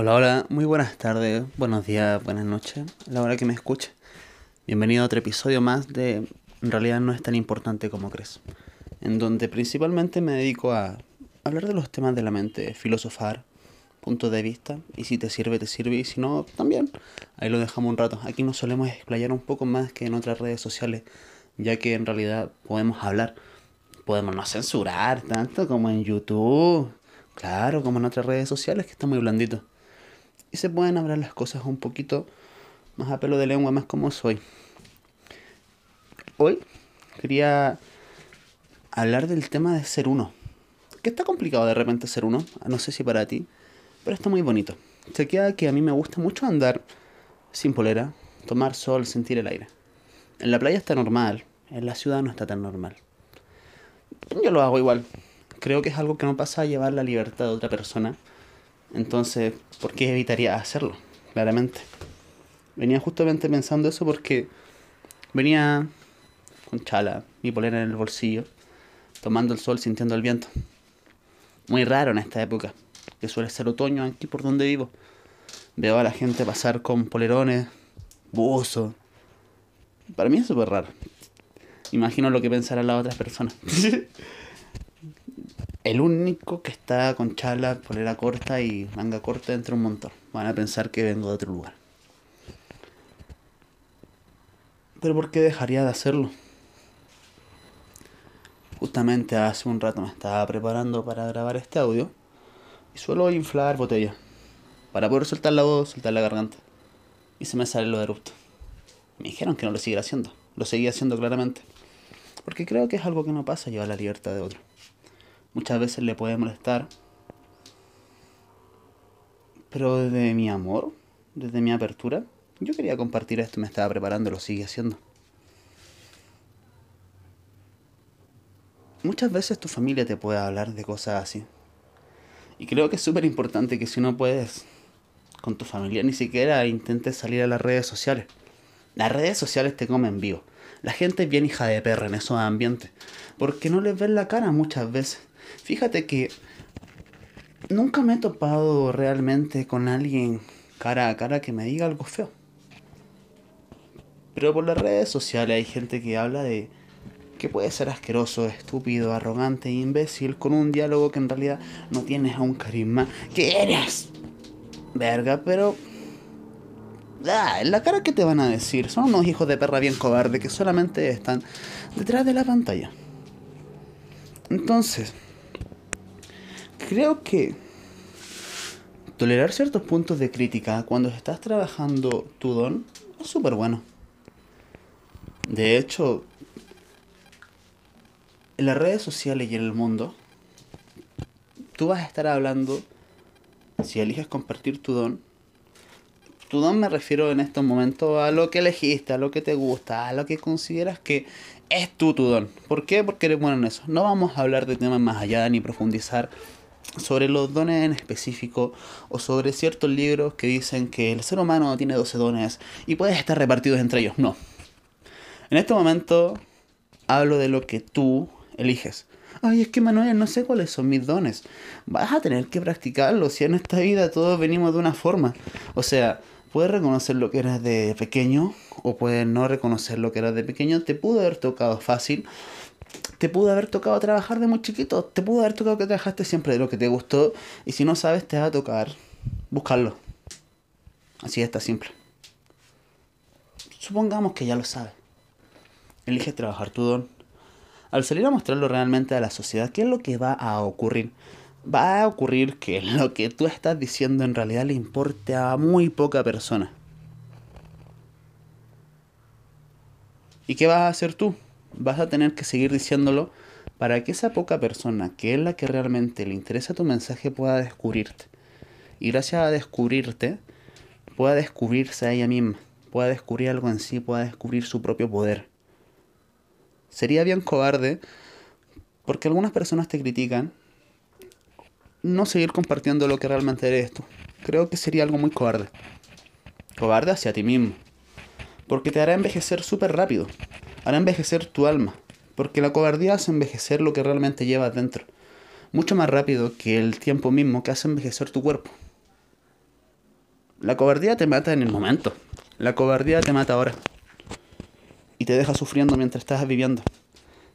Hola, hola, muy buenas tardes, buenos días, buenas noches, la hora que me escuche. Bienvenido a otro episodio más de En realidad no es tan importante como crees, en donde principalmente me dedico a hablar de los temas de la mente, filosofar, puntos de vista, y si te sirve, te sirve, y si no, también. Ahí lo dejamos un rato. Aquí nos solemos explayar un poco más que en otras redes sociales, ya que en realidad podemos hablar, podemos no censurar tanto como en YouTube, claro, como en otras redes sociales que está muy blandito y se pueden hablar las cosas un poquito más a pelo de lengua, más como soy. Hoy quería hablar del tema de ser uno. Que está complicado de repente ser uno, no sé si para ti, pero está muy bonito. Se queda que a mí me gusta mucho andar sin polera, tomar sol, sentir el aire. En la playa está normal, en la ciudad no está tan normal. Yo lo hago igual. Creo que es algo que no pasa a llevar la libertad de otra persona entonces, ¿por qué evitaría hacerlo? Claramente. Venía justamente pensando eso porque venía con chala, mi polera en el bolsillo, tomando el sol, sintiendo el viento. Muy raro en esta época, que suele ser otoño aquí por donde vivo. Veo a la gente pasar con polerones, buzos. Para mí es súper raro. Imagino lo que pensarán las otras personas. el único que está con chala, polera corta y manga corta dentro de un montón. Van a pensar que vengo de otro lugar. Pero ¿por qué dejaría de hacerlo? Justamente hace un rato me estaba preparando para grabar este audio y suelo inflar botella para poder soltar la voz, soltar la garganta. Y se me sale lo de erupto. Me dijeron que no lo siguiera haciendo. Lo seguía haciendo claramente. Porque creo que es algo que no pasa llevar la libertad de otro muchas veces le puede molestar. Pero desde mi amor, desde mi apertura, yo quería compartir esto, me estaba preparando, lo sigue haciendo. Muchas veces tu familia te puede hablar de cosas así. Y creo que es súper importante que si no puedes con tu familia, ni siquiera intentes salir a las redes sociales. Las redes sociales te comen vivo. La gente es bien hija de perra en esos ambientes. Porque no les ven la cara muchas veces. Fíjate que nunca me he topado realmente con alguien cara a cara que me diga algo feo. Pero por las redes sociales hay gente que habla de que puede ser asqueroso, estúpido, arrogante, imbécil, con un diálogo que en realidad no tienes un carisma. ¿Qué eres? Verga, pero... Ah, la cara que te van a decir, son unos hijos de perra bien cobarde que solamente están detrás de la pantalla. Entonces, creo que tolerar ciertos puntos de crítica cuando estás trabajando tu don es súper bueno. De hecho, en las redes sociales y en el mundo, tú vas a estar hablando, si eliges compartir tu don, tu don me refiero en estos momentos a lo que elegiste, a lo que te gusta, a lo que consideras que es tu tu don. ¿Por qué? Porque eres bueno en eso. No vamos a hablar de temas más allá ni profundizar sobre los dones en específico o sobre ciertos libros que dicen que el ser humano tiene 12 dones y puedes estar repartidos entre ellos. No. En este momento hablo de lo que tú eliges. Ay, es que Manuel, no sé cuáles son mis dones. Vas a tener que practicarlo. Si en esta vida todos venimos de una forma. O sea, puedes reconocer lo que eras de pequeño o puedes no reconocer lo que eras de pequeño. Te pudo haber tocado fácil te pudo haber tocado trabajar de muy chiquito, te pudo haber tocado que trabajaste siempre de lo que te gustó y si no sabes te va a tocar buscarlo. Así está simple. Supongamos que ya lo sabes. Elige trabajar tu don. Al salir a mostrarlo realmente a la sociedad, ¿qué es lo que va a ocurrir? Va a ocurrir que lo que tú estás diciendo en realidad le importe a muy poca persona. ¿Y qué vas a hacer tú? Vas a tener que seguir diciéndolo para que esa poca persona, que es la que realmente le interesa tu mensaje, pueda descubrirte. Y gracias a descubrirte, pueda descubrirse a ella misma, pueda descubrir algo en sí, pueda descubrir su propio poder. Sería bien cobarde, porque algunas personas te critican, no seguir compartiendo lo que realmente eres tú. Creo que sería algo muy cobarde. Cobarde hacia ti mismo. Porque te hará envejecer súper rápido hará envejecer tu alma, porque la cobardía hace envejecer lo que realmente llevas dentro, mucho más rápido que el tiempo mismo que hace envejecer tu cuerpo. La cobardía te mata en el momento. La cobardía te mata ahora. Y te deja sufriendo mientras estás viviendo.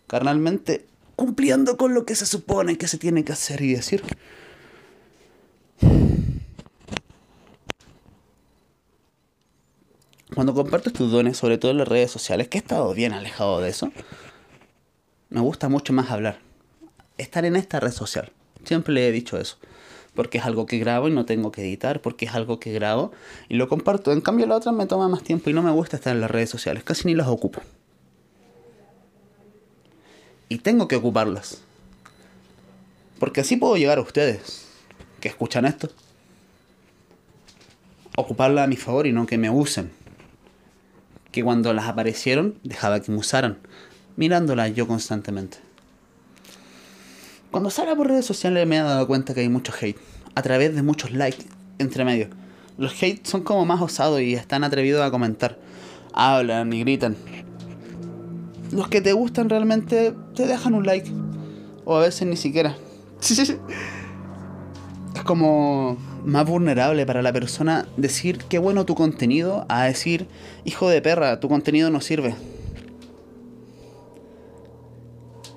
Carnalmente, cumpliendo con lo que se supone que se tiene que hacer y decir. Cuando compartes tus dones, sobre todo en las redes sociales, que he estado bien alejado de eso, me gusta mucho más hablar. Estar en esta red social. Siempre le he dicho eso. Porque es algo que grabo y no tengo que editar, porque es algo que grabo y lo comparto. En cambio la otra me toma más tiempo y no me gusta estar en las redes sociales, casi ni las ocupo. Y tengo que ocuparlas. Porque así puedo llegar a ustedes, que escuchan esto. Ocuparla a mi favor y no que me usen. Que cuando las aparecieron, dejaba que me usaran, mirándolas yo constantemente. Cuando salgo por redes sociales me he dado cuenta que hay mucho hate, a través de muchos likes entre medio. Los hate son como más osados y están atrevidos a comentar. Hablan y gritan. Los que te gustan realmente te dejan un like. O a veces ni siquiera. Es como más vulnerable para la persona decir qué bueno tu contenido a decir, hijo de perra, tu contenido no sirve.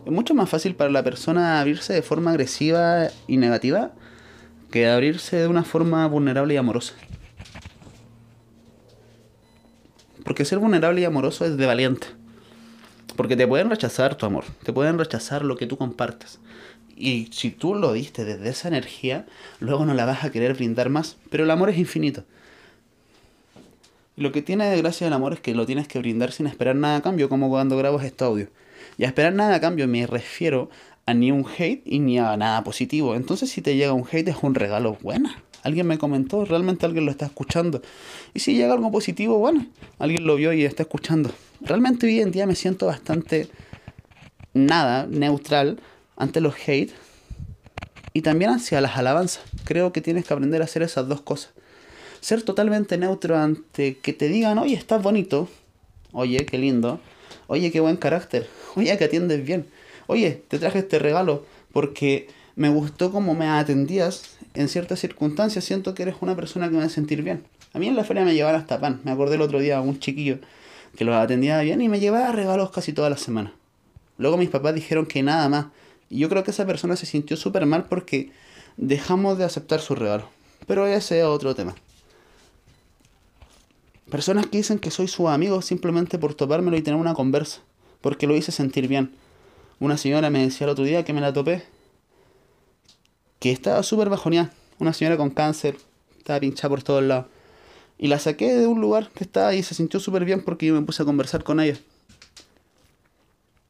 Es mucho más fácil para la persona abrirse de forma agresiva y negativa que abrirse de una forma vulnerable y amorosa. Porque ser vulnerable y amoroso es de valiente. Porque te pueden rechazar tu amor, te pueden rechazar lo que tú compartes. Y si tú lo diste desde esa energía, luego no la vas a querer brindar más. Pero el amor es infinito. Lo que tiene de gracia el amor es que lo tienes que brindar sin esperar nada a cambio, como cuando grabas este audio. Y a esperar nada a cambio me refiero a ni un hate y ni a nada positivo. Entonces si te llega un hate es un regalo bueno. Alguien me comentó, realmente alguien lo está escuchando. Y si llega algo positivo, bueno, alguien lo vio y está escuchando. Realmente hoy en día me siento bastante nada, neutral ante los hate y también hacia las alabanzas. Creo que tienes que aprender a hacer esas dos cosas. Ser totalmente neutro ante que te digan, oye, estás bonito, oye, qué lindo, oye, qué buen carácter, oye, que atiendes bien, oye, te traje este regalo porque me gustó cómo me atendías en ciertas circunstancias, siento que eres una persona que me a sentir bien. A mí en la feria me llevaban hasta pan, me acordé el otro día a un chiquillo que lo atendía bien y me llevaba regalos casi toda la semana. Luego mis papás dijeron que nada más. Y yo creo que esa persona se sintió súper mal porque dejamos de aceptar su regalo. Pero ese es otro tema. Personas que dicen que soy su amigo simplemente por topármelo y tener una conversa. Porque lo hice sentir bien. Una señora me decía el otro día que me la topé. Que estaba súper bajoneada. Una señora con cáncer. Estaba pinchada por todos lados. Y la saqué de un lugar que estaba y se sintió súper bien porque yo me puse a conversar con ella.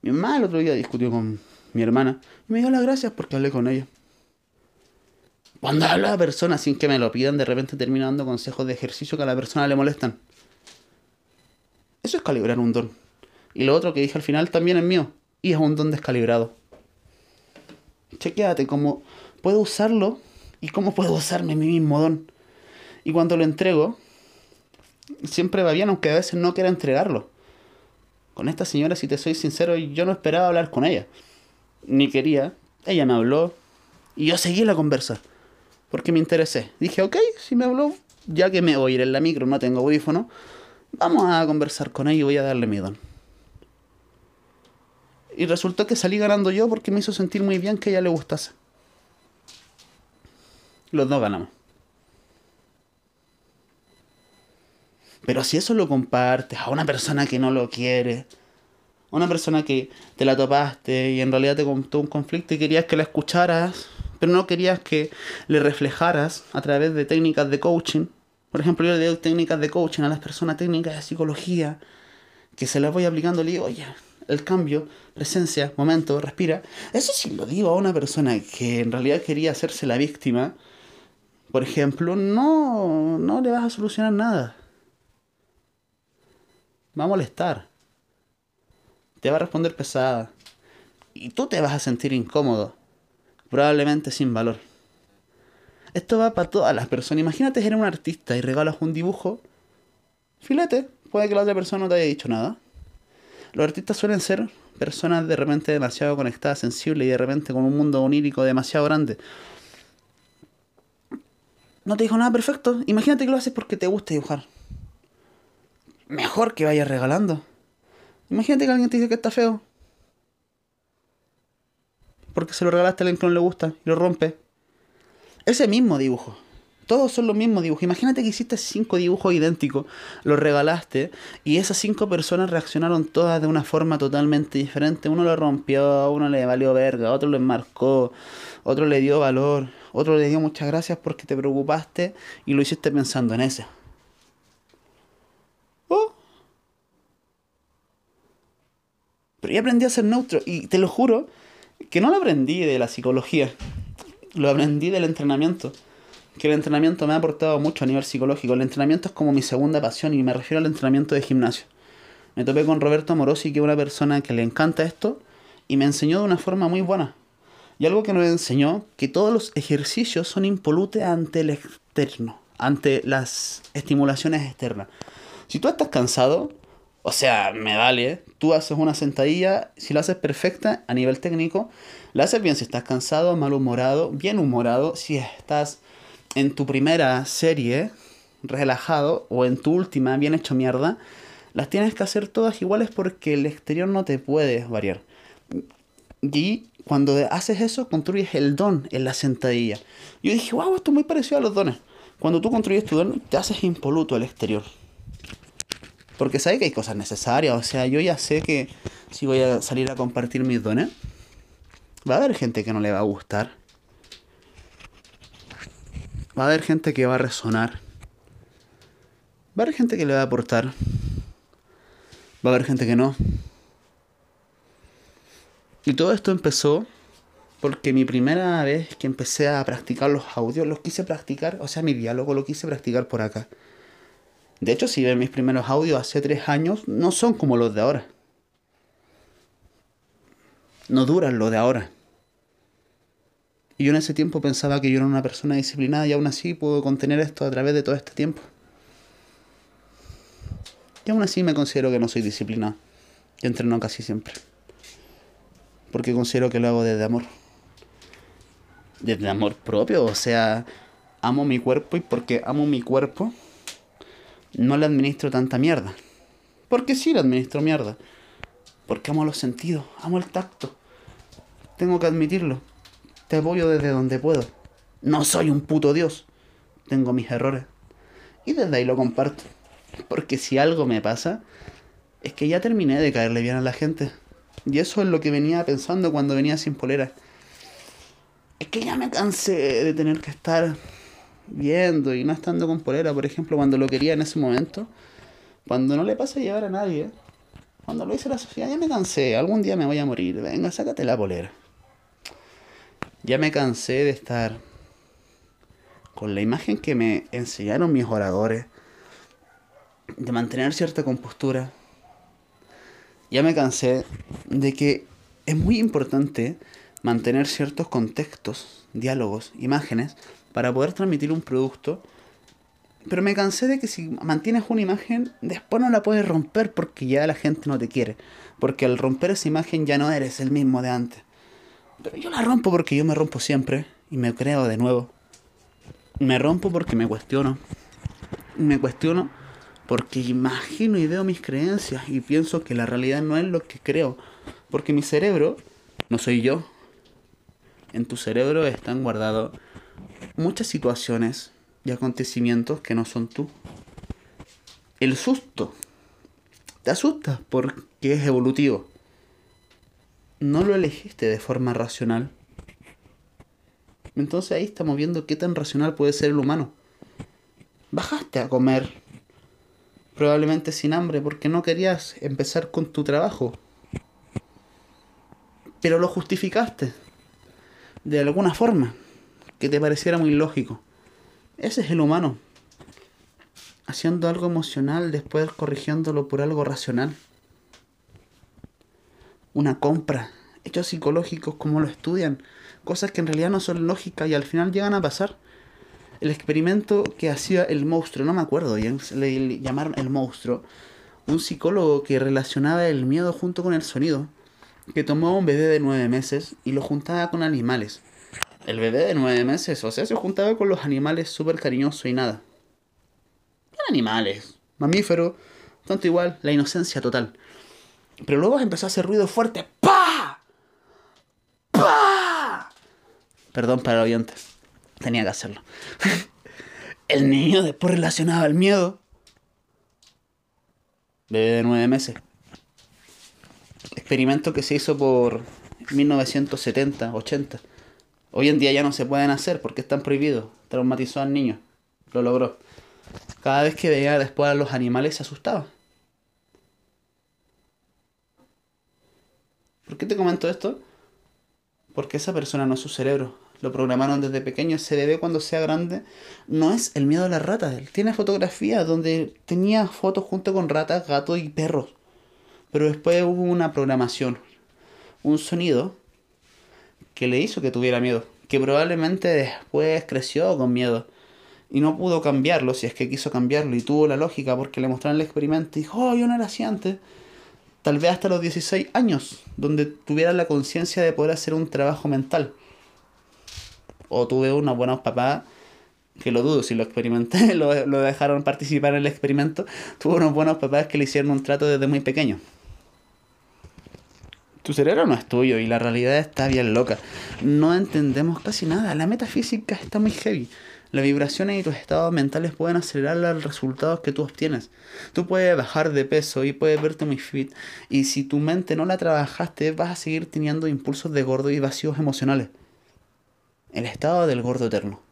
Mi mamá el otro día discutió con mi hermana y me dio las gracias porque hablé con ella. Cuando habla a personas sin que me lo pidan, de repente termino dando consejos de ejercicio que a la persona le molestan. Eso es calibrar un don. Y lo otro que dije al final también es mío. Y es un don descalibrado. Chequéate cómo puedo usarlo y cómo puedo usarme mi mismo don. Y cuando lo entrego, siempre va bien, aunque a veces no quiera entregarlo. Con esta señora, si te soy sincero, yo no esperaba hablar con ella. Ni quería. Ella me habló y yo seguí la conversa. Porque me interesé. Dije, ok, si me habló, ya que me voy a ir en la micro, no tengo audífono, vamos a conversar con ella y voy a darle mi don. Y resultó que salí ganando yo porque me hizo sentir muy bien que ella le gustase. Los dos ganamos. Pero si eso lo compartes a una persona que no lo quiere, una persona que te la topaste y en realidad te contó un conflicto y querías que la escucharas, pero no querías que le reflejaras a través de técnicas de coaching. Por ejemplo, yo le doy técnicas de coaching a las personas técnicas de psicología, que se las voy aplicando, le digo, oye, el cambio, presencia, momento, respira. Eso sí lo digo a una persona que en realidad quería hacerse la víctima, por ejemplo, no, no le vas a solucionar nada va a molestar. Te va a responder pesada. Y tú te vas a sentir incómodo. Probablemente sin valor. Esto va para todas las personas. Imagínate que eres un artista y regalas un dibujo. Filete. Puede que la otra persona no te haya dicho nada. Los artistas suelen ser personas de repente demasiado conectadas, sensibles y de repente con un mundo onírico demasiado grande. No te dijo nada perfecto. Imagínate que lo haces porque te gusta dibujar. Mejor que vayas regalando. Imagínate que alguien te dice que está feo. Porque se lo regalaste a alguien que no le gusta y lo rompe. Ese mismo dibujo. Todos son los mismos dibujos. Imagínate que hiciste cinco dibujos idénticos, los regalaste y esas cinco personas reaccionaron todas de una forma totalmente diferente. Uno lo rompió, uno le valió verga, otro lo enmarcó, otro le dio valor, otro le dio muchas gracias porque te preocupaste y lo hiciste pensando en ese. Pero yo aprendí a ser neutro y te lo juro que no lo aprendí de la psicología, lo aprendí del entrenamiento que el entrenamiento me ha aportado mucho a nivel psicológico. El entrenamiento es como mi segunda pasión y me refiero al entrenamiento de gimnasio. Me topé con Roberto Amorosi, que es una persona que le encanta esto, y me enseñó de una forma muy buena. Y algo que nos enseñó, que todos los ejercicios son impolutes ante el externo, ante las estimulaciones externas. Si tú estás cansado, o sea, me vale, tú haces una sentadilla, si la haces perfecta a nivel técnico, la haces bien si estás cansado, malhumorado, bien humorado, si estás en tu primera serie relajado o en tu última bien hecho mierda, las tienes que hacer todas iguales porque el exterior no te puede variar. Y cuando haces eso, construyes el don en la sentadilla. Yo dije, wow, esto es muy parecido a los dones. Cuando tú construyes tu don, te haces impoluto al exterior. Porque sabes que hay cosas necesarias. O sea, yo ya sé que si voy a salir a compartir mis dones, va a haber gente que no le va a gustar Va a haber gente que va a resonar. Va a haber gente que le va a aportar. Va a haber gente que no. Y todo esto empezó porque mi primera vez que empecé a practicar los audios, los quise practicar, o sea, mi diálogo lo quise practicar por acá. De hecho, si ven mis primeros audios hace tres años, no son como los de ahora. No duran lo de ahora. Y yo en ese tiempo pensaba que yo era una persona disciplinada y aún así puedo contener esto a través de todo este tiempo. Y aún así me considero que no soy disciplinado. Y entreno casi siempre. Porque considero que lo hago desde amor. Desde amor propio. O sea, amo mi cuerpo y porque amo mi cuerpo no le administro tanta mierda. Porque sí le administro mierda. Porque amo los sentidos, amo el tacto. Tengo que admitirlo. Te apoyo desde donde puedo. No soy un puto dios. Tengo mis errores. Y desde ahí lo comparto. Porque si algo me pasa, es que ya terminé de caerle bien a la gente. Y eso es lo que venía pensando cuando venía sin polera. Es que ya me cansé de tener que estar viendo y no estando con polera, por ejemplo, cuando lo quería en ese momento. Cuando no le pasa a llevar a nadie. Cuando lo hice la sociedad, ya me cansé. Algún día me voy a morir. Venga, sácate la polera. Ya me cansé de estar con la imagen que me enseñaron mis oradores, de mantener cierta compostura. Ya me cansé de que es muy importante mantener ciertos contextos, diálogos, imágenes, para poder transmitir un producto. Pero me cansé de que si mantienes una imagen, después no la puedes romper porque ya la gente no te quiere. Porque al romper esa imagen ya no eres el mismo de antes. Pero yo la rompo porque yo me rompo siempre y me creo de nuevo. Me rompo porque me cuestiono. Me cuestiono porque imagino y veo mis creencias y pienso que la realidad no es lo que creo. Porque mi cerebro no soy yo. En tu cerebro están guardados muchas situaciones y acontecimientos que no son tú. El susto. Te asusta porque es evolutivo no lo elegiste de forma racional. Entonces ahí estamos viendo qué tan racional puede ser el humano. Bajaste a comer, probablemente sin hambre, porque no querías empezar con tu trabajo. Pero lo justificaste, de alguna forma, que te pareciera muy lógico. Ese es el humano, haciendo algo emocional, después corrigiéndolo por algo racional una compra, hechos psicológicos como lo estudian, cosas que en realidad no son lógicas y al final llegan a pasar. El experimento que hacía el monstruo, no me acuerdo bien, le llamaron el monstruo, un psicólogo que relacionaba el miedo junto con el sonido, que tomó a un bebé de nueve meses y lo juntaba con animales. El bebé de nueve meses, o sea, se juntaba con los animales súper cariñosos y nada. Eran animales, mamíferos, tanto igual, la inocencia total. Pero luego empezó a hacer ruido fuerte. ¡Pa! ¡Pa! Perdón para el oyente. Tenía que hacerlo. el niño después relacionaba el miedo. Bebé de nueve meses. Experimento que se hizo por 1970, 80. Hoy en día ya no se pueden hacer porque están prohibidos. Traumatizó al niño. Lo logró. Cada vez que veía después a los animales se asustaba. ¿Por qué te comento esto? Porque esa persona no es su cerebro. Lo programaron desde pequeño. Ese bebé cuando sea grande no es el miedo a las ratas. Él tiene fotografías donde tenía fotos junto con ratas, gatos y perros. Pero después hubo una programación, un sonido que le hizo que tuviera miedo. Que probablemente después creció con miedo. Y no pudo cambiarlo, si es que quiso cambiarlo. Y tuvo la lógica porque le mostraron el experimento y dijo, oh, yo no era así antes tal vez hasta los 16 años, donde tuviera la conciencia de poder hacer un trabajo mental. O tuve unos buenos papás, que lo dudo, si lo experimenté, lo, dejaron participar en el experimento, tuve unos buenos papás que le hicieron un trato desde muy pequeño. Tu cerebro no es tuyo y la realidad está bien loca. No entendemos casi nada. La metafísica está muy heavy. Las vibraciones y tus estados mentales pueden acelerar los resultados que tú obtienes. Tú puedes bajar de peso y puedes verte muy fit. Y si tu mente no la trabajaste, vas a seguir teniendo impulsos de gordo y vacíos emocionales. El estado del gordo eterno.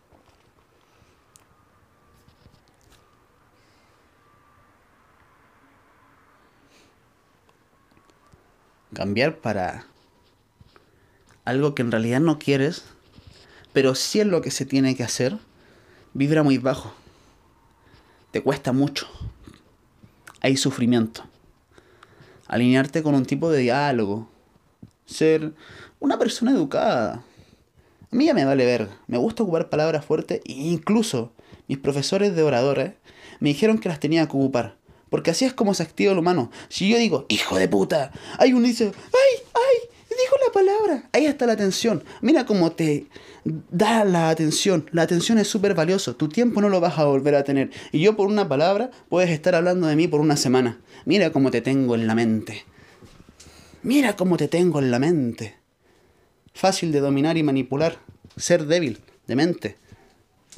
Cambiar para algo que en realidad no quieres, pero sí es lo que se tiene que hacer vibra muy bajo. Te cuesta mucho. Hay sufrimiento. Alinearte con un tipo de diálogo. Ser una persona educada. A mí ya me vale ver. Me gusta ocupar palabras fuertes e incluso mis profesores de oradores me dijeron que las tenía que ocupar. Porque así es como se activa el humano. Si yo digo, hijo de puta, hay uno dice, ay, ay, dijo la palabra. Ahí está la atención. Mira cómo te da la atención. La atención es súper valioso. Tu tiempo no lo vas a volver a tener. Y yo por una palabra puedes estar hablando de mí por una semana. Mira cómo te tengo en la mente. Mira cómo te tengo en la mente. Fácil de dominar y manipular. Ser débil, de mente.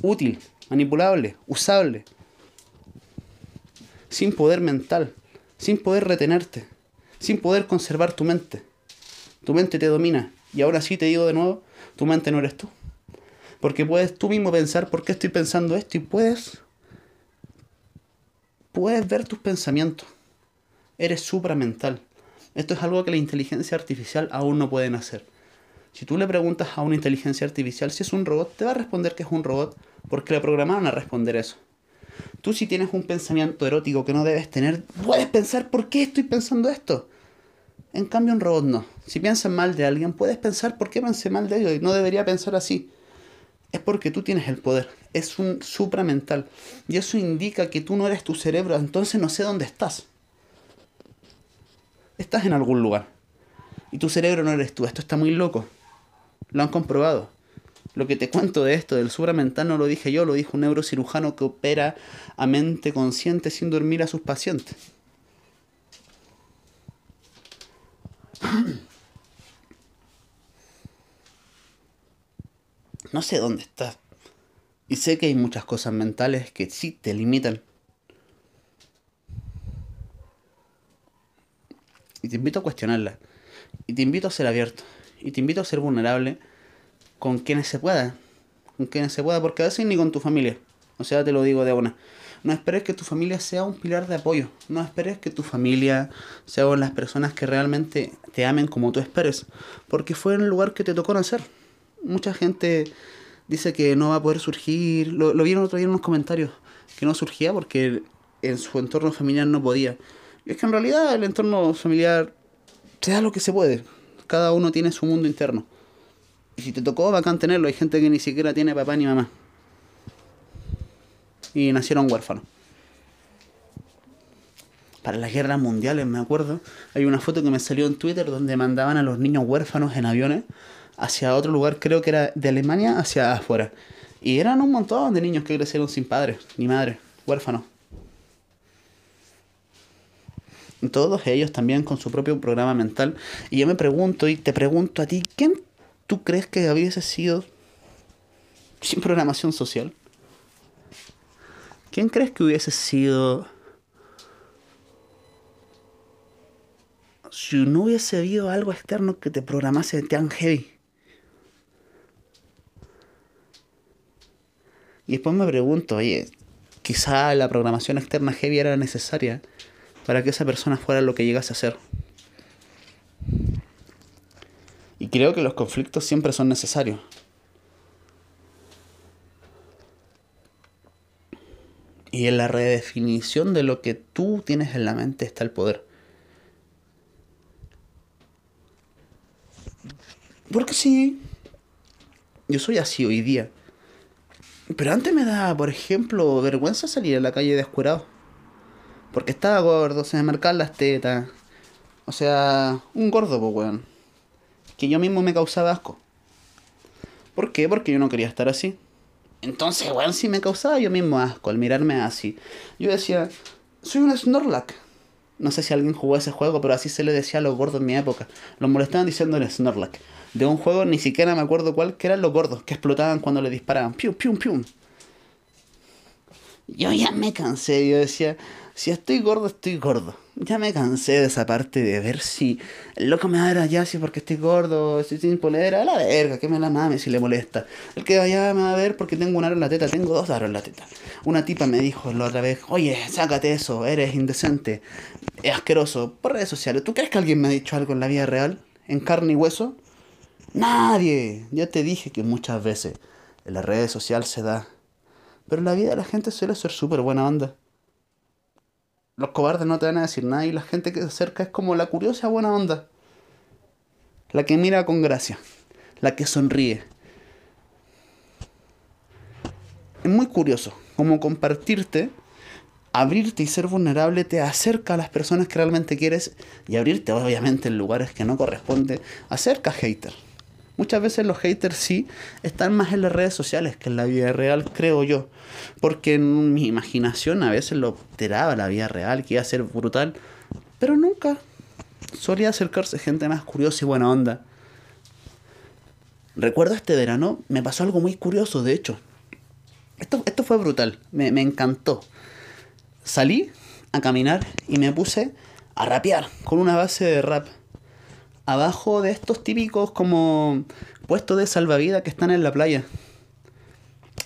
Útil, manipulable, usable. Sin poder mental. Sin poder retenerte. Sin poder conservar tu mente. Tu mente te domina. Y ahora sí te digo de nuevo, tu mente no eres tú. Porque puedes tú mismo pensar por qué estoy pensando esto y puedes puedes ver tus pensamientos. Eres supramental. Esto es algo que la inteligencia artificial aún no puede hacer. Si tú le preguntas a una inteligencia artificial si es un robot, te va a responder que es un robot porque le programaron a responder eso. Tú si tienes un pensamiento erótico que no debes tener, puedes pensar por qué estoy pensando esto. En cambio, un robot no. Si piensas mal de alguien, puedes pensar por qué pensé mal de ellos y no debería pensar así. Es porque tú tienes el poder. Es un supramental. Y eso indica que tú no eres tu cerebro, entonces no sé dónde estás. Estás en algún lugar. Y tu cerebro no eres tú. Esto está muy loco. Lo han comprobado. Lo que te cuento de esto, del supramental, no lo dije yo, lo dijo un neurocirujano que opera a mente consciente sin dormir a sus pacientes. No sé dónde estás. Y sé que hay muchas cosas mentales que sí te limitan. Y te invito a cuestionarlas. Y te invito a ser abierto. Y te invito a ser vulnerable con quienes se pueda. Con quienes se pueda, porque a veces ni con tu familia. O sea, te lo digo de una. No esperes que tu familia sea un pilar de apoyo. No esperes que tu familia sea las personas que realmente te amen como tú esperes. Porque fue en el lugar que te tocó nacer. Mucha gente dice que no va a poder surgir. Lo, lo vieron otro día en unos comentarios. Que no surgía porque en su entorno familiar no podía. Y es que en realidad el entorno familiar se da lo que se puede. Cada uno tiene su mundo interno. Y si te tocó, bacán tenerlo. Hay gente que ni siquiera tiene papá ni mamá y nacieron huérfanos. Para las guerras mundiales, me acuerdo, hay una foto que me salió en Twitter donde mandaban a los niños huérfanos en aviones hacia otro lugar, creo que era de Alemania hacia afuera. Y eran un montón de niños que crecieron sin padres ni madre, huérfanos. Todos ellos también con su propio programa mental. Y yo me pregunto y te pregunto a ti, ¿quién tú crees que hubiese sido sin programación social? ¿Quién crees que hubiese sido si no hubiese habido algo externo que te programase tan heavy? Y después me pregunto, oye, quizá la programación externa heavy era necesaria para que esa persona fuera lo que llegase a ser. Y creo que los conflictos siempre son necesarios. Y en la redefinición de lo que tú tienes en la mente está el poder. Porque sí, yo soy así hoy día. Pero antes me daba, por ejemplo, vergüenza salir a la calle descurado. Porque estaba gordo, se me marcaban las tetas. O sea, un gordo, pues, weón. Que yo mismo me causaba asco. ¿Por qué? Porque yo no quería estar así. Entonces, weón, sí me causaba yo mismo asco al mirarme así. Yo decía, soy un Snorlack. No sé si alguien jugó ese juego, pero así se le decía a los gordos en mi época. Los molestaban diciendo el Snorlack. De un juego, ni siquiera me acuerdo cuál, que eran los gordos, que explotaban cuando le disparaban. Pium, pium, pium. Yo ya me cansé, yo decía, si estoy gordo, estoy gordo. Ya me cansé de esa parte de ver si el loco me va a dar allá si porque estoy gordo, estoy sin polera, la verga, que me la mame si le molesta. El que allá me va a ver porque tengo un aro en la teta, tengo dos aros en la teta. Una tipa me dijo la otra vez, oye, sácate eso, eres indecente, es asqueroso, por redes sociales. ¿Tú crees que alguien me ha dicho algo en la vida real? ¿En carne y hueso? Nadie. Ya te dije que muchas veces en las redes sociales se da. Pero en la vida la gente suele ser súper buena onda los cobardes no te van a decir nada y la gente que se acerca es como la curiosa buena onda. La que mira con gracia, la que sonríe. Es muy curioso, como compartirte, abrirte y ser vulnerable te acerca a las personas que realmente quieres y abrirte obviamente en lugares que no corresponde, acerca a hater. Muchas veces los haters sí están más en las redes sociales que en la vida real, creo yo. Porque en mi imaginación a veces lo alteraba la vida real, que iba a ser brutal. Pero nunca solía acercarse gente más curiosa y buena onda. Recuerdo este verano, me pasó algo muy curioso, de hecho. Esto, esto fue brutal, me, me encantó. Salí a caminar y me puse a rapear con una base de rap abajo de estos típicos como puestos de salvavidas que están en la playa.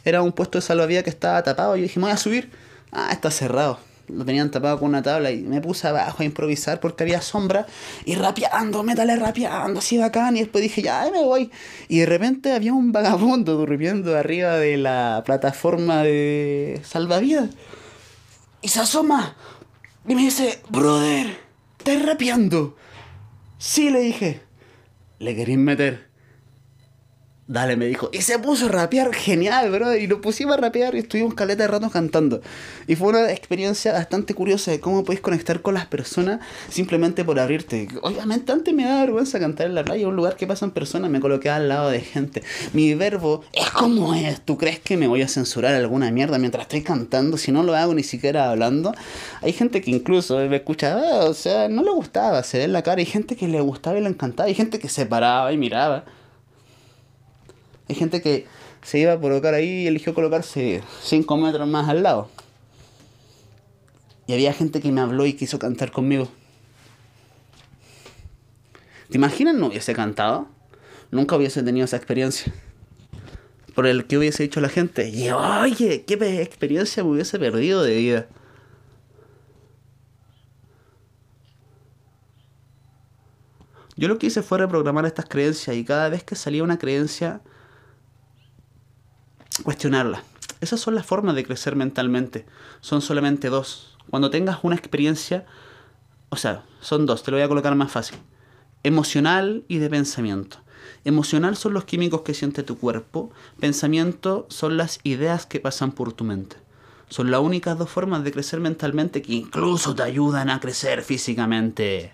Era un puesto de salvavidas que estaba tapado y dije, voy a subir. Ah, está cerrado. Lo tenían tapado con una tabla y me puse abajo a improvisar porque había sombra y rapeando, métale rapeando, así bacán. Y después dije, ya, me voy. Y de repente había un vagabundo durmiendo arriba de la plataforma de salvavidas. Y se asoma y me dice, brother, estás rapeando. Sí, le dije. ¿Le queréis meter? Dale, me dijo. Y se puso a rapear genial, bro. Y lo pusimos a rapear y estuvimos caleta de rato cantando. Y fue una experiencia bastante curiosa de cómo podéis conectar con las personas simplemente por abrirte. Obviamente antes me da vergüenza cantar en la playa, un lugar que pasan personas, me coloqué al lado de gente. Mi verbo es como es. ¿Tú crees que me voy a censurar alguna mierda mientras estoy cantando? Si no lo hago ni siquiera hablando. Hay gente que incluso me escuchaba, ah, o sea, no le gustaba, se ve en la cara. Hay gente que le gustaba y le encantaba. Hay gente que se paraba y miraba. Hay gente que se iba a colocar ahí y eligió colocarse 5 metros más al lado. Y había gente que me habló y quiso cantar conmigo. ¿Te imaginas no hubiese cantado? Nunca hubiese tenido esa experiencia. Por el que hubiese dicho la gente, y oye, qué experiencia me hubiese perdido de vida. Yo lo que hice fue reprogramar estas creencias y cada vez que salía una creencia cuestionarla. Esas son las formas de crecer mentalmente. Son solamente dos. Cuando tengas una experiencia, o sea, son dos, te lo voy a colocar más fácil. Emocional y de pensamiento. Emocional son los químicos que siente tu cuerpo. Pensamiento son las ideas que pasan por tu mente. Son las únicas dos formas de crecer mentalmente que incluso te ayudan a crecer físicamente.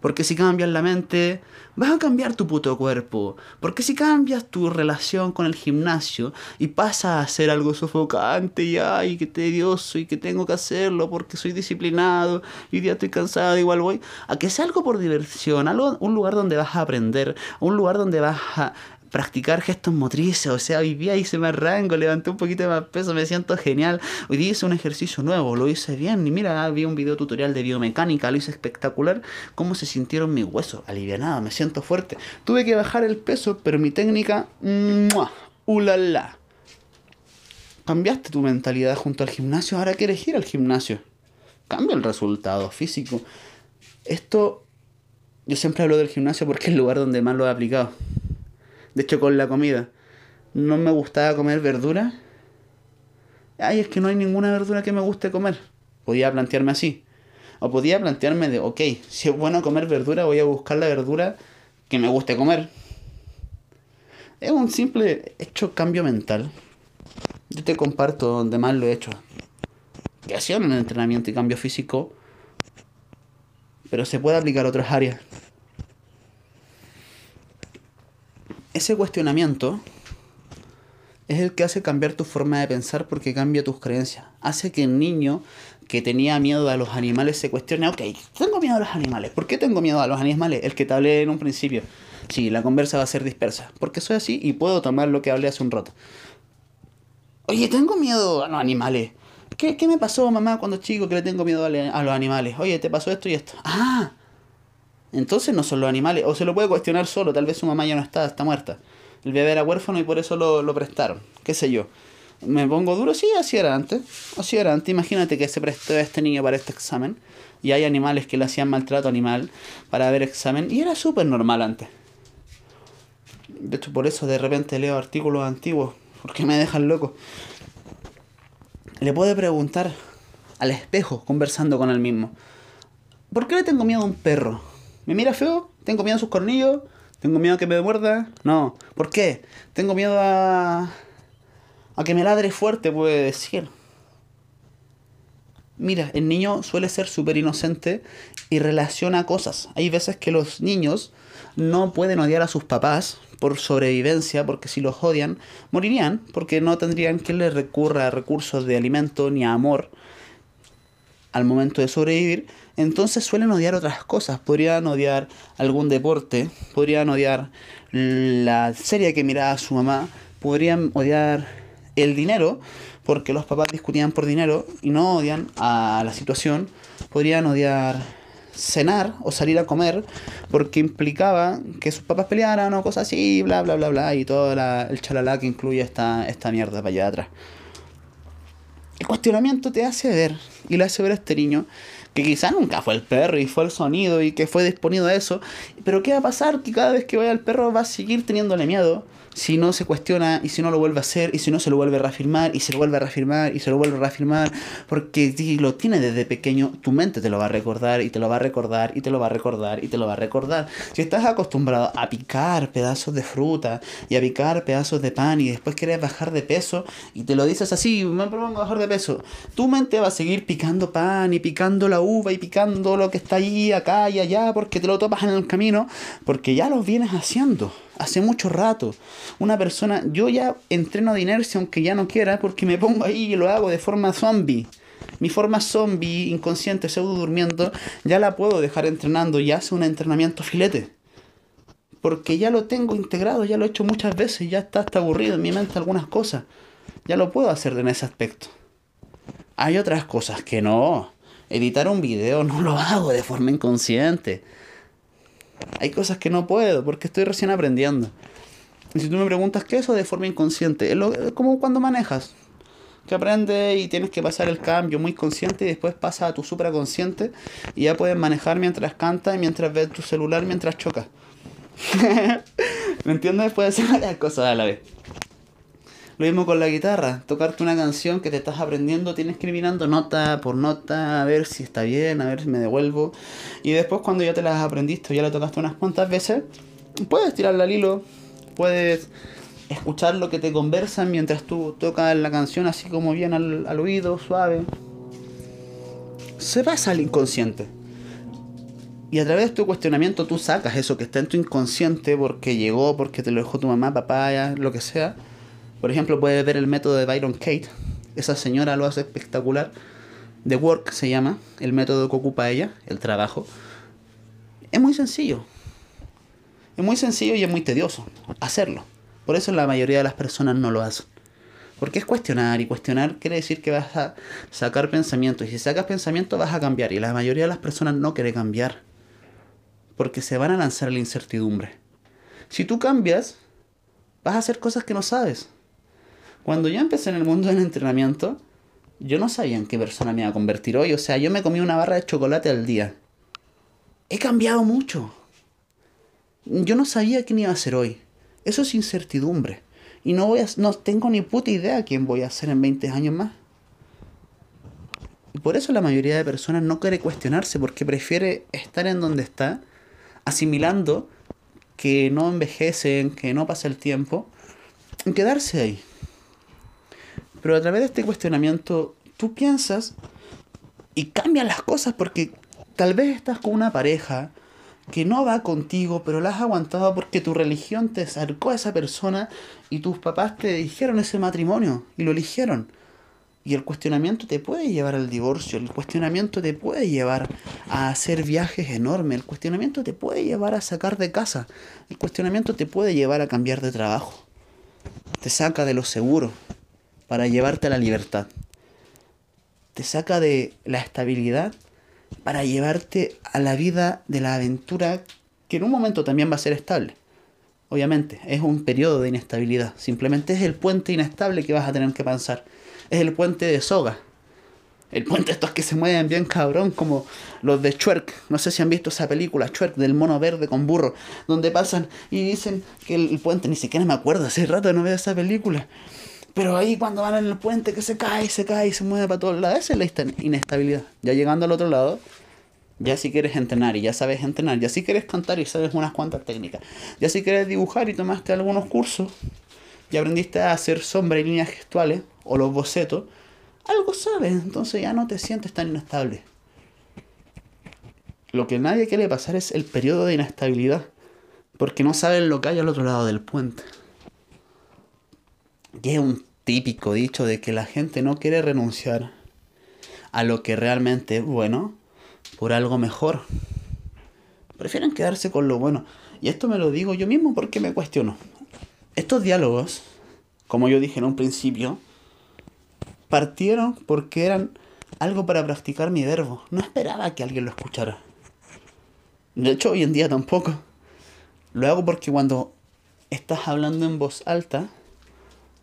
Porque si cambias la mente, vas a cambiar tu puto cuerpo. Porque si cambias tu relación con el gimnasio y pasas a ser algo sofocante y ay, que tedioso y que tengo que hacerlo porque soy disciplinado y ya estoy cansado, igual voy, a que sea algo por diversión, algo, un lugar donde vas a aprender, un lugar donde vas a practicar gestos motrices, o sea, hoy día hice más rango, levanté un poquito más peso, me siento genial. Hoy día hice un ejercicio nuevo, lo hice bien. Y mira, vi un video tutorial de biomecánica, lo hice espectacular. ¿Cómo se sintieron mis huesos? Alivianado, me siento fuerte. Tuve que bajar el peso, pero mi técnica, ¡mua! ¡ulala! Cambiaste tu mentalidad junto al gimnasio, ahora quieres ir al gimnasio. Cambia el resultado físico. Esto, yo siempre hablo del gimnasio porque es el lugar donde más lo he aplicado de hecho, con la comida. No me gustaba comer verdura. Ay, es que no hay ninguna verdura que me guste comer. Podía plantearme así. O podía plantearme de, ok, si es bueno comer verdura, voy a buscar la verdura que me guste comer. Es un simple hecho cambio mental. Yo te comparto donde más lo he hecho. Que ha sido en el entrenamiento y cambio físico. Pero se puede aplicar a otras áreas. Ese cuestionamiento es el que hace cambiar tu forma de pensar porque cambia tus creencias. Hace que el niño que tenía miedo a los animales se cuestione, ok, tengo miedo a los animales. ¿Por qué tengo miedo a los animales? El que te hablé en un principio. Sí, la conversa va a ser dispersa. Porque soy así y puedo tomar lo que hablé hace un rato. Oye, tengo miedo a los animales. ¿Qué, me pasó, mamá, cuando chico que le tengo miedo a, a los animales? Oye, te pasó esto y esto. Ah, entonces no son los animales. O se lo puede cuestionar solo, tal vez su mamá ya no está, está muerta. El bebé era huérfano y por eso lo, prestaron. ¿Qué sé yo? ¿Me pongo duro? Sí, así era antes. Así era antes. Imagínate que se prestó a este niño para este examen. Y hay animales que le hacían maltrato animal para ver examen. Y era súper normal antes. De hecho, por eso de repente leo artículos antiguos. Porque me dejan loco. Le puede preguntar al espejo conversando con él mismo. ¿Por qué le tengo miedo a un perro? ¿Me mira feo? ¿Tengo miedo a sus cornillos? ¿Tengo miedo a que me muerda? No. ¿Por qué? Tengo miedo a... a que me ladre fuerte, puede decir. Mira, el niño suele ser súper inocente y relaciona cosas. Hay veces que los niños no pueden odiar a sus papás por sobrevivencia, porque si los odian, morirían, porque no tendrían que les recurra a recursos de alimento ni a amor al momento de sobrevivir, entonces suelen odiar otras cosas. Podrían odiar algún deporte, podrían odiar la serie que miraba su mamá, podrían odiar el dinero, porque los papás discutían por dinero y no odian a la situación, podrían odiar cenar o salir a comer porque implicaba que sus papás pelearan o cosas así, bla, bla, bla, bla, y todo el chalala que incluye esta, esta mierda para allá atrás. El cuestionamiento te hace ver, y le hace ver a este niño, que quizá nunca fue el perro y fue el sonido y que fue disponido a eso, pero ¿qué va a pasar? Que cada vez que vaya el perro va a seguir teniéndole miedo si no se cuestiona y si no lo vuelve a hacer y si no se lo vuelve a reafirmar y se lo vuelve a reafirmar y se lo vuelve a reafirmar porque si lo tiene desde pequeño tu mente te lo va a recordar y te lo va a recordar y te lo va a recordar y te lo va a recordar. Si estás acostumbrado a picar pedazos de fruta y a picar pedazos de pan y después quieres bajar de peso y te lo dices así me propongo bajar de peso tu mente va a seguir picando pan y picando la uva y picando lo que está ahí acá y allá porque te lo topas en el camino porque ya lo vienes haciendo hace mucho rato. Una persona, yo ya entreno de inercia aunque ya no quiera porque me pongo ahí y lo hago de forma zombie. Mi forma zombie, inconsciente, pseudo durmiendo, ya la puedo dejar entrenando y hace un entrenamiento filete. Porque ya lo tengo integrado, ya lo he hecho muchas veces, ya está hasta aburrido en mi mente algunas cosas. Ya lo puedo hacer en ese aspecto. Hay otras cosas que no. Editar un video no lo hago de forma inconsciente hay cosas que no puedo porque estoy recién aprendiendo. Y si tú me preguntas qué es eso de forma inconsciente, es, como cuando manejas. Que aprendes y tienes que pasar el cambio muy consciente y después pasa a tu supraconsciente y ya puedes manejar mientras cantas y mientras ves tu celular mientras chocas. ¿Me entiendes? Puedes hacer varias cosas a la vez. Lo mismo con la guitarra, tocarte una canción que te estás aprendiendo, tienes que ir mirando nota por nota, a ver si está bien, a ver si me devuelvo. Y después cuando ya te las aprendiste ya la tocaste unas cuantas veces, puedes tirarla al hilo, puedes escuchar lo que te conversan mientras tú tocas la canción así como bien al, al oído, suave. Se pasa al inconsciente. Y a través de tu cuestionamiento tú sacas eso que está en tu inconsciente porque llegó, porque te lo dejó tu mamá, papá, lo que sea. Por ejemplo, puedes ver el método de Byron Kate. Esa señora lo hace espectacular. The Work se llama, el método que ocupa ella, el trabajo. Es muy sencillo. Es muy sencillo y es muy tedioso hacerlo. Por eso la mayoría de las personas no lo hacen. Porque es cuestionar y cuestionar quiere decir que vas a sacar pensamientos. Y si sacas pensamientos vas a cambiar. Y la mayoría de las personas no quiere cambiar. Porque se van a lanzar a la incertidumbre. Si tú cambias, vas a hacer cosas que no sabes. Cuando yo empecé en el mundo del entrenamiento, yo no sabía en qué persona me iba a convertir hoy. O sea, yo me comí una barra de chocolate al día. He cambiado mucho. Yo no sabía quién iba a ser hoy. Eso es incertidumbre. Y no, voy a, no tengo ni puta idea quién voy a ser en 20 años más. Y por eso la mayoría de personas no quiere cuestionarse, porque prefiere estar en donde está, asimilando que no envejecen, que no pasa el tiempo, y quedarse ahí. Pero a través de este cuestionamiento, tú piensas y cambian las cosas porque tal vez estás con una pareja que no va contigo, pero la has aguantado porque tu religión te acercó a esa persona y tus papás te dijeron ese matrimonio y lo eligieron. Y el cuestionamiento te puede llevar al divorcio, el cuestionamiento te puede llevar a hacer viajes enormes, el cuestionamiento te puede llevar a sacar de casa, el cuestionamiento te puede llevar a cambiar de trabajo. Te saca de lo seguro para llevarte a la libertad. Te saca de la estabilidad para llevarte a la vida de la aventura que en un momento también va a ser estable. Obviamente, es un periodo de inestabilidad. Simplemente es el puente inestable que vas a tener que pasar. Es el puente de soga. El puente estos que se mueven bien cabrón, como los de Chuerk. No sé si han visto esa película, Chuerk, del mono verde con burro, donde pasan y dicen que el, puente, ni siquiera me acuerdo, hace rato no veo esa película. Pero ahí cuando van en el puente que se cae, se cae y se mueve para todos lados, esa es la inestabilidad. Ya llegando al otro lado, ya si quieres entrenar y ya sabes entrenar, ya si quieres cantar y sabes unas cuantas técnicas, ya si quieres dibujar y tomaste algunos cursos, ya aprendiste a hacer sombra y líneas gestuales o los bocetos, algo sabes, entonces ya no te sientes tan inestable. Lo que nadie quiere pasar es el periodo de inestabilidad, porque no saben lo que hay al otro lado del puente. Y es un típico dicho de que la gente no quiere renunciar a lo que realmente es bueno por algo mejor. Prefieren quedarse con lo bueno. Y esto me lo digo yo mismo porque me cuestiono. Estos diálogos, como yo dije en un principio, partieron porque eran algo para practicar mi verbo. No esperaba que alguien lo escuchara. De hecho, hoy en día tampoco. Lo hago porque cuando estás hablando en voz alta,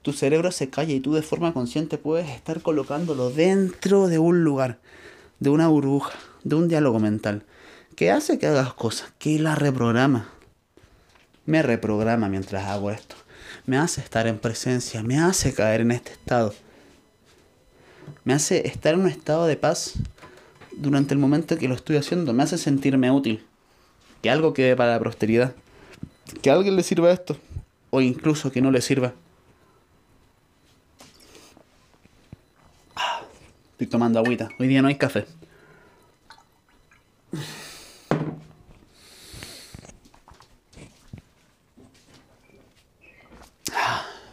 tu cerebro se calla y tú de forma consciente puedes estar colocándolo dentro de un lugar, de una burbuja, de un diálogo mental, que hace que hagas cosas, que la reprograma. Me reprograma mientras hago esto. Me hace estar en presencia, me hace caer en este estado. Me hace estar en un estado de paz durante el momento que lo estoy haciendo. Me hace sentirme útil. Que algo quede para la posteridad. Que a alguien le sirva esto. O incluso que no le sirva. Estoy tomando agüita. Hoy día no hay café.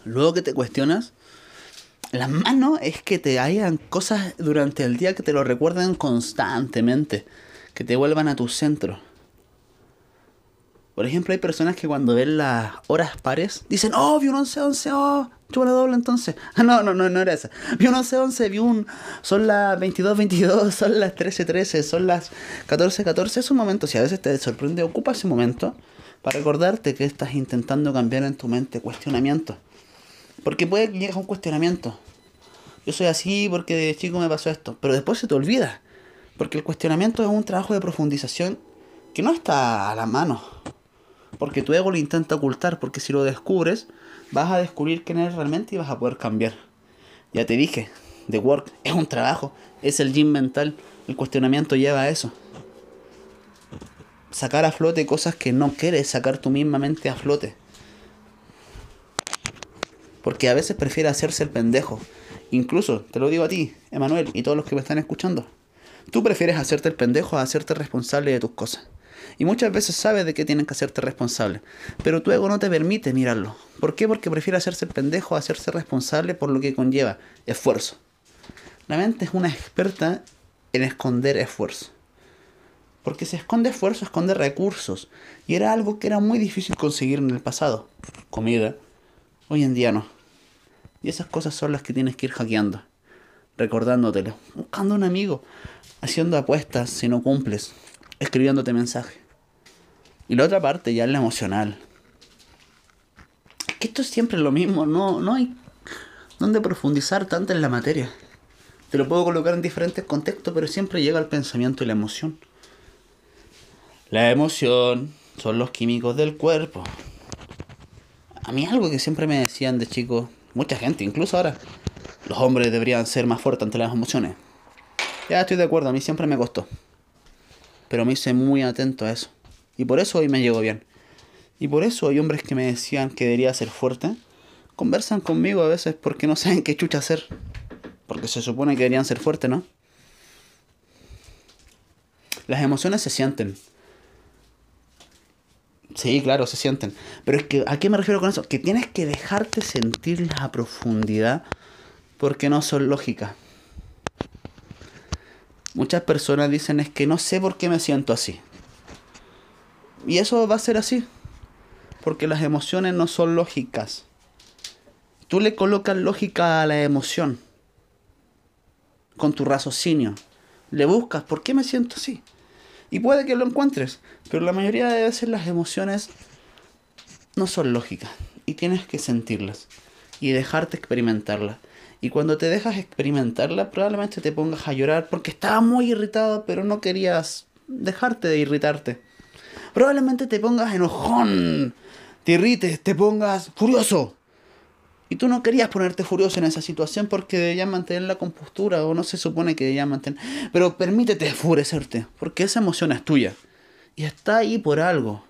Luego que te cuestionas, la mano es que te hayan cosas durante el día que te lo recuerden constantemente, que te vuelvan a tu centro. Por ejemplo, hay personas que cuando ven las horas pares dicen, oh, vi un 11-11, oh, chupa la doble entonces. no, no, no, no era esa. Vi un 11-11, vi un. Son las 22-22, son las 13-13, son las 14-14. Es un momento, si a veces te sorprende, ocupa ese momento para recordarte que estás intentando cambiar en tu mente cuestionamiento. Porque puede que llegues a un cuestionamiento. Yo soy así porque de chico me pasó esto, pero después se te olvida. Porque el cuestionamiento es un trabajo de profundización que no está a la mano porque tu ego lo intenta ocultar, porque si lo descubres, vas a descubrir quién eres realmente y vas a poder cambiar. Ya te dije, The Work es un trabajo, es el gym mental, el cuestionamiento lleva a eso. Sacar a flote cosas que no quieres sacar tú misma mente a flote. Porque a veces prefiere hacerse el pendejo. Incluso, te lo digo a ti, Emanuel, y todos los que me están escuchando. Tú prefieres hacerte el pendejo a hacerte responsable de tus cosas. Y muchas veces sabes de qué tienen que hacerte responsable. Pero tu ego no te permite mirarlo. ¿Por qué? Porque prefiere hacerse pendejo a hacerse responsable por lo que conlleva esfuerzo. La mente es una experta en esconder esfuerzo. Porque si esconde esfuerzo, esconde recursos. Y era algo que era muy difícil conseguir en el pasado. Comida. Hoy en día no. Y esas cosas son las que tienes que ir hackeando. Recordándotelo. Buscando un amigo. Haciendo apuestas si no cumples. Escribiéndote mensajes. Y la otra parte ya es la emocional. Que esto es siempre lo mismo. No, no hay donde profundizar tanto en la materia. Te lo puedo colocar en diferentes contextos, pero siempre llega el pensamiento y la emoción. La emoción son los químicos del cuerpo. A mí algo que siempre me decían de chico, mucha gente, incluso ahora, los hombres deberían ser más fuertes ante las emociones. Ya estoy de acuerdo, a mí siempre me costó. Pero me hice muy atento a eso. Y por eso hoy me llegó bien. Y por eso hay hombres que me decían que debería ser fuerte. Conversan conmigo a veces porque no saben qué chucha hacer. Porque se supone que deberían ser fuertes, ¿no? Las emociones se sienten. Sí, claro, se sienten. Pero es que, ¿a qué me refiero con eso? Que tienes que dejarte sentirlas a profundidad porque no son lógicas. Muchas personas dicen es que no sé por qué me siento así. Y eso va a ser así. Porque las emociones no son lógicas. Tú le colocas lógica a la emoción. Con tu raciocinio. Le buscas, ¿por qué me siento así? Y puede que lo encuentres, pero la mayoría de veces las emociones no son lógicas y tienes que sentirlas y dejarte experimentarlas. Y cuando te dejas experimentarla, probablemente te pongas a llorar porque estabas muy irritado, pero no querías dejarte de irritarte. Probablemente te pongas enojón, te irrites, te pongas furioso. Y tú no querías ponerte furioso en esa situación porque debías mantener la compostura o no se supone que debías mantener. Pero permítete enfurecerte porque esa emoción es tuya y está ahí por algo.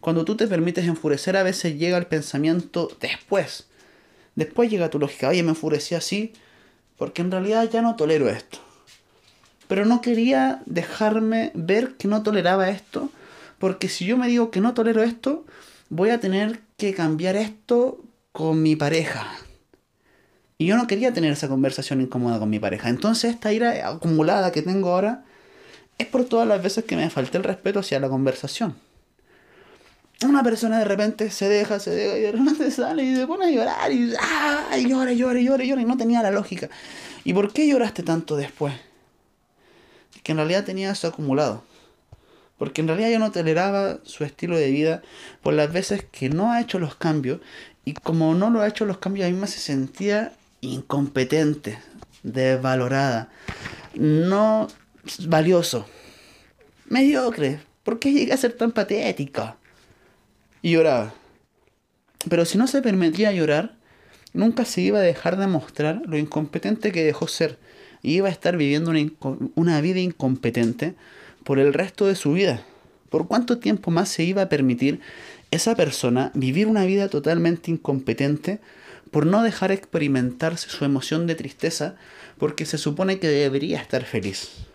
Cuando tú te permites enfurecer a veces llega el pensamiento después. Después llega tu lógica, oye, me enfurecí así porque en realidad ya no tolero esto. Pero no quería dejarme ver que no toleraba esto porque si yo me digo que no tolero esto, voy a tener que cambiar esto con mi pareja. Y yo no quería tener esa conversación incómoda con mi pareja. Entonces esta ira acumulada que tengo ahora es por todas las veces que me falté el respeto hacia la conversación. Una persona de repente se deja, se deja y de repente sale y se pone a llorar y, ¡ah! y llora, llora, llora, llora y no tenía la lógica. ¿Y por qué lloraste tanto después? Que en realidad tenía eso acumulado. Porque en realidad yo no toleraba su estilo de vida por las veces que no ha hecho los cambios y como no lo ha hecho los cambios, a mí me se sentía incompetente, desvalorada, no valioso, mediocre. ¿Por qué llegué a ser tan patética? Y lloraba. Pero si no se permitía llorar, nunca se iba a dejar de mostrar lo incompetente que dejó ser. Y iba a estar viviendo una, una vida incompetente por el resto de su vida. ¿Por cuánto tiempo más se iba a permitir esa persona vivir una vida totalmente incompetente por no dejar experimentarse su emoción de tristeza porque se supone que debería estar feliz.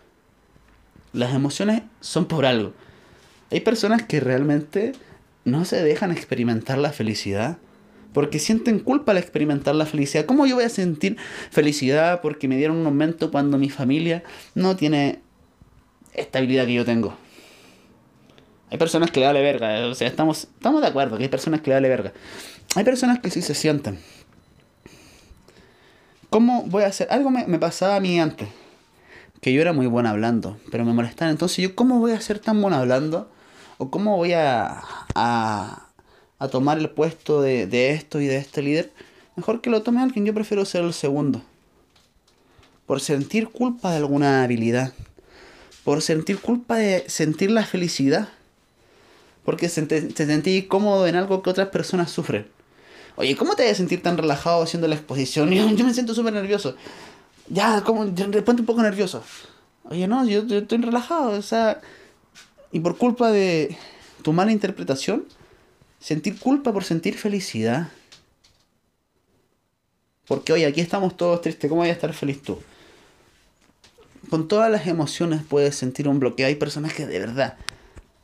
Las emociones son por algo. Hay personas que realmente no se dejan experimentar la felicidad porque sienten culpa al experimentar la felicidad. ¿Cómo yo voy a sentir felicidad porque me dieron un momento cuando mi familia no tiene estabilidad que yo tengo? Hay personas que le vale verga, o sea, estamos, estamos de acuerdo que hay personas que le vale verga. Hay personas que sí se sienten. ¿Cómo voy a hacer? Algo me, pasaba a mí antes, que yo era muy bueno hablando, pero me molestaban. Entonces yo, ¿cómo voy a ser tan bueno hablando? ¿O cómo voy a, a, a tomar el puesto de, de esto y de este líder? Mejor que lo tome alguien, yo prefiero ser el segundo. Por sentir culpa de alguna habilidad. Por sentir culpa de sentir la felicidad porque se, te, sentí cómodo en algo que otras personas sufren. Oye, ¿cómo te vas a sentir tan relajado haciendo la exposición? Yo, me siento súper nervioso. Ya, como, ponte un poco nervioso. Oye, no, yo, yo, estoy relajado, o sea... Y por culpa de tu mala interpretación, sentir culpa por sentir felicidad. Porque, oye, aquí estamos todos tristes, ¿cómo voy a estar feliz tú? Con todas las emociones puedes sentir un bloqueo. Hay personas que de verdad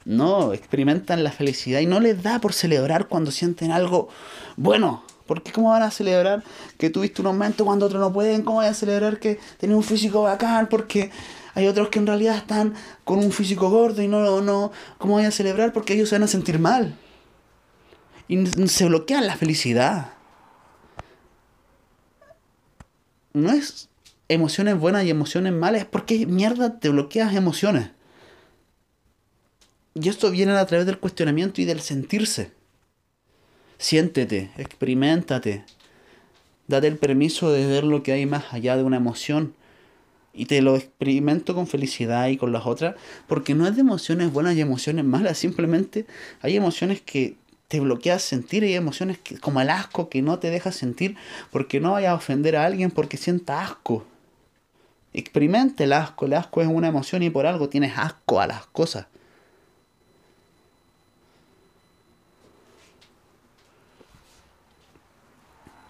No, experimentan la felicidad y no les da por celebrar cuando sienten algo bueno. Porque ¿cómo van a celebrar que tuviste un aumento cuando otros no pueden? ¿Cómo van a celebrar que tenés un físico bacán? Porque hay otros que en realidad están con un físico gordo y no, no, ¿cómo van a celebrar? Porque ellos se van a sentir mal. Y se bloquean la felicidad. No es emociones buenas y emociones malas, es porque mierda te bloqueas emociones. Y esto viene a través del cuestionamiento y del sentirse. Siéntete, experimentate, date el permiso de ver lo que hay más allá de una emoción. Y te lo experimento con felicidad y con las otras, porque no es de emociones buenas y emociones malas, simplemente hay emociones que te bloqueas sentir y hay emociones que, como el asco que no te deja sentir porque no vayas a ofender a alguien porque sienta asco. Experimente el asco, el asco es una emoción y por algo tienes asco a las cosas.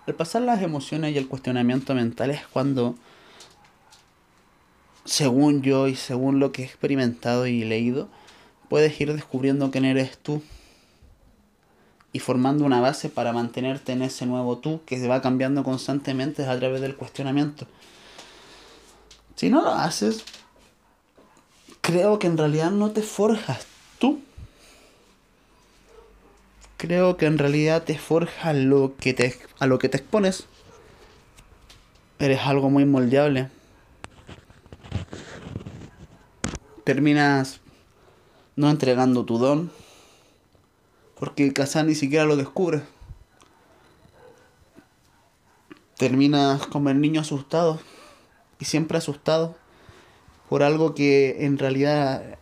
El pasar las emociones y el cuestionamiento mental es cuando, según yo y según lo que he experimentado y leído, puedes ir descubriendo quién eres tú y formando una base para mantenerte en ese nuevo tú que se va cambiando constantemente a través del cuestionamiento. Si no lo haces, creo que en realidad no te forjas tú creo que en realidad te forja lo que te, a lo que te expones. Eres algo muy moldeable. Terminas no entregando tu don. Porque quizás ni siquiera lo descubres. Terminas como el niño asustado. Y siempre asustado. Por algo que en realidad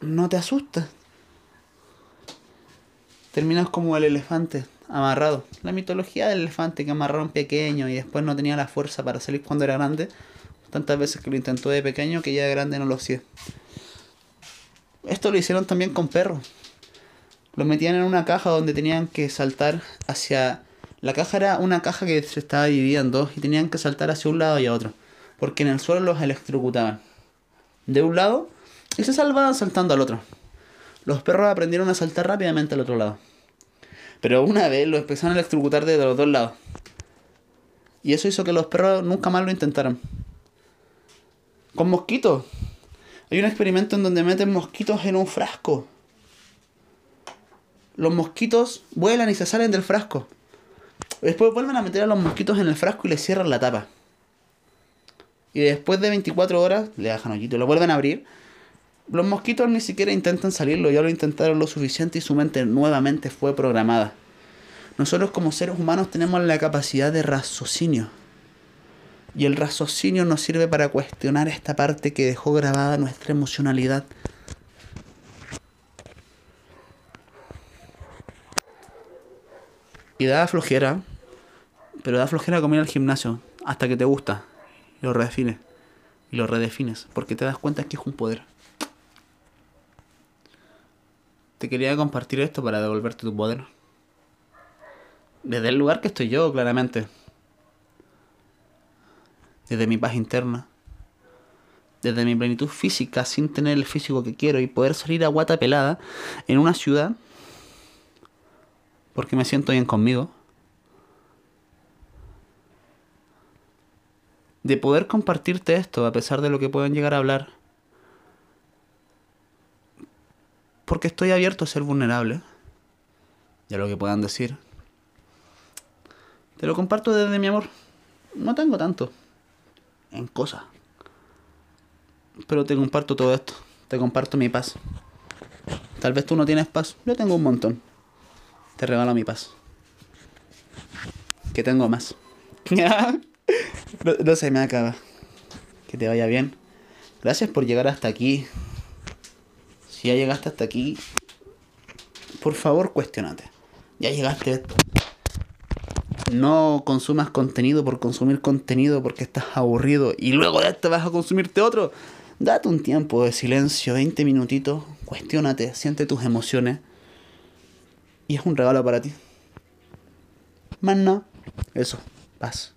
no te asusta terminas como el elefante amarrado. La mitología del elefante que amarraron pequeño y después no tenía la fuerza para salir cuando era grande. Tantas veces que lo intentó de pequeño que ya de grande no lo hacía. Esto lo hicieron también con perros. Los metían en una caja donde tenían que saltar hacia... La caja era una caja que se estaba dividida y tenían que saltar hacia un lado y a otro. Porque en el suelo los electrocutaban. De un lado y se salvaban saltando al otro. Los perros aprendieron a saltar rápidamente al otro lado. Pero una vez lo empezaron a electrocutar desde los dos lados. Y eso hizo que los perros nunca más lo intentaran. Con mosquitos. Hay un experimento en donde meten mosquitos en un frasco. Los mosquitos vuelan y se salen del frasco. Después vuelven a meter a los mosquitos en el frasco y les cierran la tapa. Y después de 24 horas le dejan hoyito lo vuelven a abrir los mosquitos ni siquiera intentan salirlo, ya lo intentaron lo suficiente y su mente nuevamente fue programada. Nosotros como seres humanos tenemos la capacidad de raciocinio. Y el raciocinio nos sirve para cuestionar esta parte que dejó grabada nuestra emocionalidad. Y da flojera, pero da flojera comer al gimnasio hasta que te gusta. Lo redefines. Y lo redefines, porque te das cuenta que es un poder. Te quería compartir esto para devolverte tu poder. Desde el lugar que estoy yo, claramente. Desde mi paz interna. Desde mi plenitud física, sin tener el físico que quiero y poder salir a guata pelada en una ciudad. Porque me siento bien conmigo. De poder compartirte esto a pesar de lo que puedan llegar a hablar porque estoy abierto a ser vulnerable. Ya lo que puedan decir. Te lo comparto desde mi amor. No tengo tanto en cosas. Pero te comparto todo esto. Te comparto mi paz. Tal vez tú no tienes paz. Yo tengo un montón. Te regalo mi paz. Que tengo más. no, se me acaba. Que te vaya bien. Gracias por llegar hasta aquí ya llegaste hasta aquí, por favor cuestionate. Ya llegaste. No consumas contenido por consumir contenido porque estás aburrido y luego de esto vas a consumirte otro. Date un tiempo de silencio, 20 minutitos, cuestionate, siente tus emociones y es un regalo para ti. Más no, eso, paz.